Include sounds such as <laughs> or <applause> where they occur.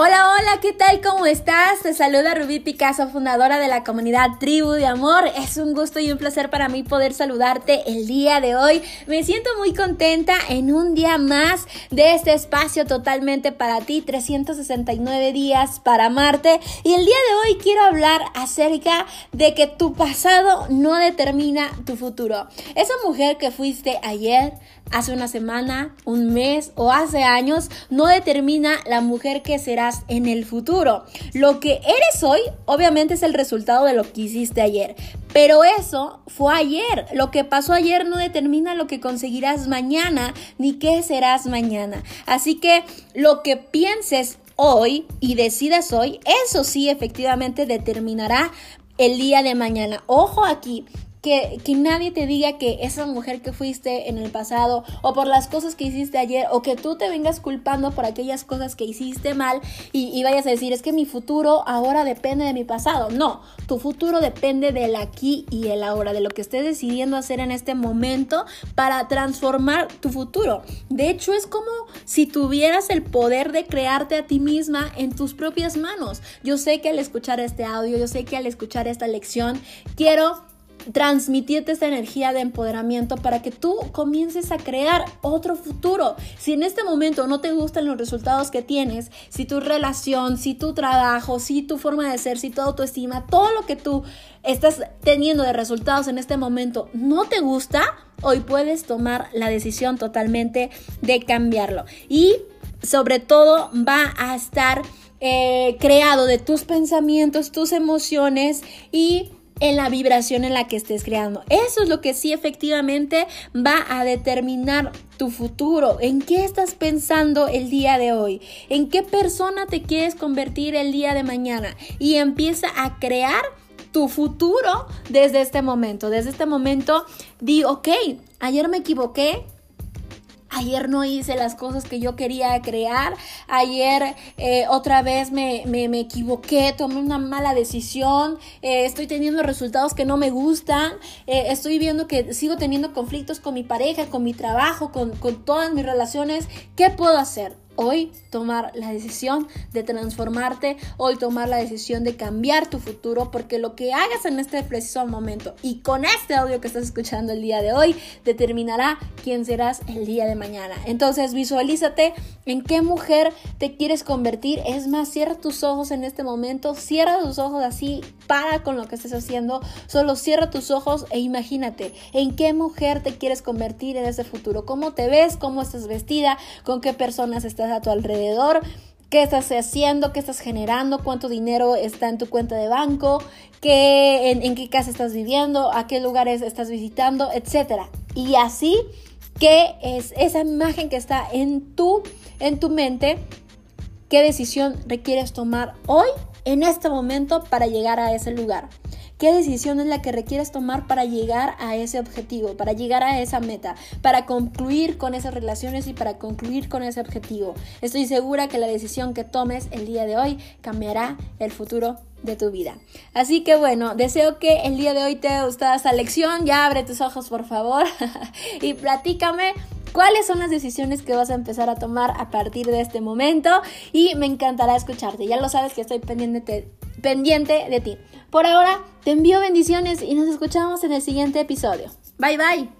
Hola, hola, ¿qué tal? ¿Cómo estás? Te saluda Rubí Picasso, fundadora de la comunidad Tribu de Amor. Es un gusto y un placer para mí poder saludarte el día de hoy. Me siento muy contenta en un día más de este espacio totalmente para ti, 369 días para amarte. Y el día de hoy quiero hablar acerca de que tu pasado no determina tu futuro. Esa mujer que fuiste ayer, hace una semana, un mes o hace años no determina la mujer que en el futuro. Lo que eres hoy obviamente es el resultado de lo que hiciste ayer. Pero eso fue ayer. Lo que pasó ayer no determina lo que conseguirás mañana ni qué serás mañana. Así que lo que pienses hoy y decidas hoy, eso sí efectivamente determinará el día de mañana. Ojo aquí, que, nadie te diga que esa mujer que fuiste en el pasado o por las cosas que hiciste ayer o que tú te vengas culpando por aquellas cosas que hiciste mal y, y, vayas a decir es que mi futuro ahora depende de mi pasado. No, tu futuro depende del aquí y el ahora, de lo que estés decidiendo hacer en este momento para transformar tu futuro. De hecho, es como si tuvieras el poder de crearte a ti misma en tus propias manos. Yo sé que al escuchar este audio, yo sé que al escuchar esta lección, quiero transmitirte esta energía de empoderamiento para que tú comiences a crear otro futuro. Si en este momento no te gustan los resultados que tienes, si tu relación, si tu trabajo, si tu forma de ser, si tu autoestima, todo lo que tú estás teniendo de resultados en este momento no te gusta, hoy puedes tomar la decisión totalmente de cambiarlo. Y sobre todo va a estar eh, creado de tus pensamientos, tus emociones y en la vibración en la que estés creando. Eso es lo que sí efectivamente va a determinar tu futuro, en qué estás pensando el día de hoy, en qué persona te quieres convertir el día de mañana y empieza a crear tu futuro desde este momento. Desde este momento di, ok, ayer me equivoqué, Ayer no hice las cosas que yo quería crear. Ayer eh, otra vez me, equivoqué, tomé una mala decisión. Eh, estoy teniendo resultados que no me gustan. Eh, estoy viendo que sigo teniendo conflictos con mi pareja, con mi trabajo, con, con todas mis relaciones. ¿Qué puedo hacer? Hoy tomar la decisión de transformarte, hoy tomar la decisión de cambiar tu futuro, porque lo que hagas en este preciso momento y con este audio que estás escuchando el día de hoy determinará quién serás el día de mañana. Entonces visualízate en qué mujer te quieres convertir. Es más, cierra tus ojos en este momento, cierra tus ojos así, para con lo que estés haciendo, solo cierra tus ojos e imagínate en qué mujer te quieres convertir en ese futuro, cómo te ves, cómo estás vestida, con qué personas estás a tu alrededor, qué estás haciendo, qué estás generando, cuánto dinero está en tu cuenta de banco, qué, en, qué casa estás viviendo, a qué lugares estás visitando, etc. Y así, ¿qué es esa imagen que está en tu, en tu mente? ¿Qué decisión requieres tomar hoy, en este momento, para llegar a ese lugar? ¿Qué decisión es la que requieres tomar para llegar a ese objetivo, para llegar a esa meta, para concluir con esas relaciones y para concluir con ese objetivo? Estoy segura que la decisión que tomes el día de hoy cambiará el futuro de tu vida. Así que bueno, deseo que el día de hoy te haya gustado esta lección. Ya abre tus ojos, por favor, <laughs> y platícame cuáles son las decisiones que vas a empezar a tomar a partir de este momento y me encantará escucharte. Ya lo sabes que estoy pendiente, pendiente de ti. Por ahora, te envío bendiciones y nos escuchamos en el siguiente episodio. Bye bye.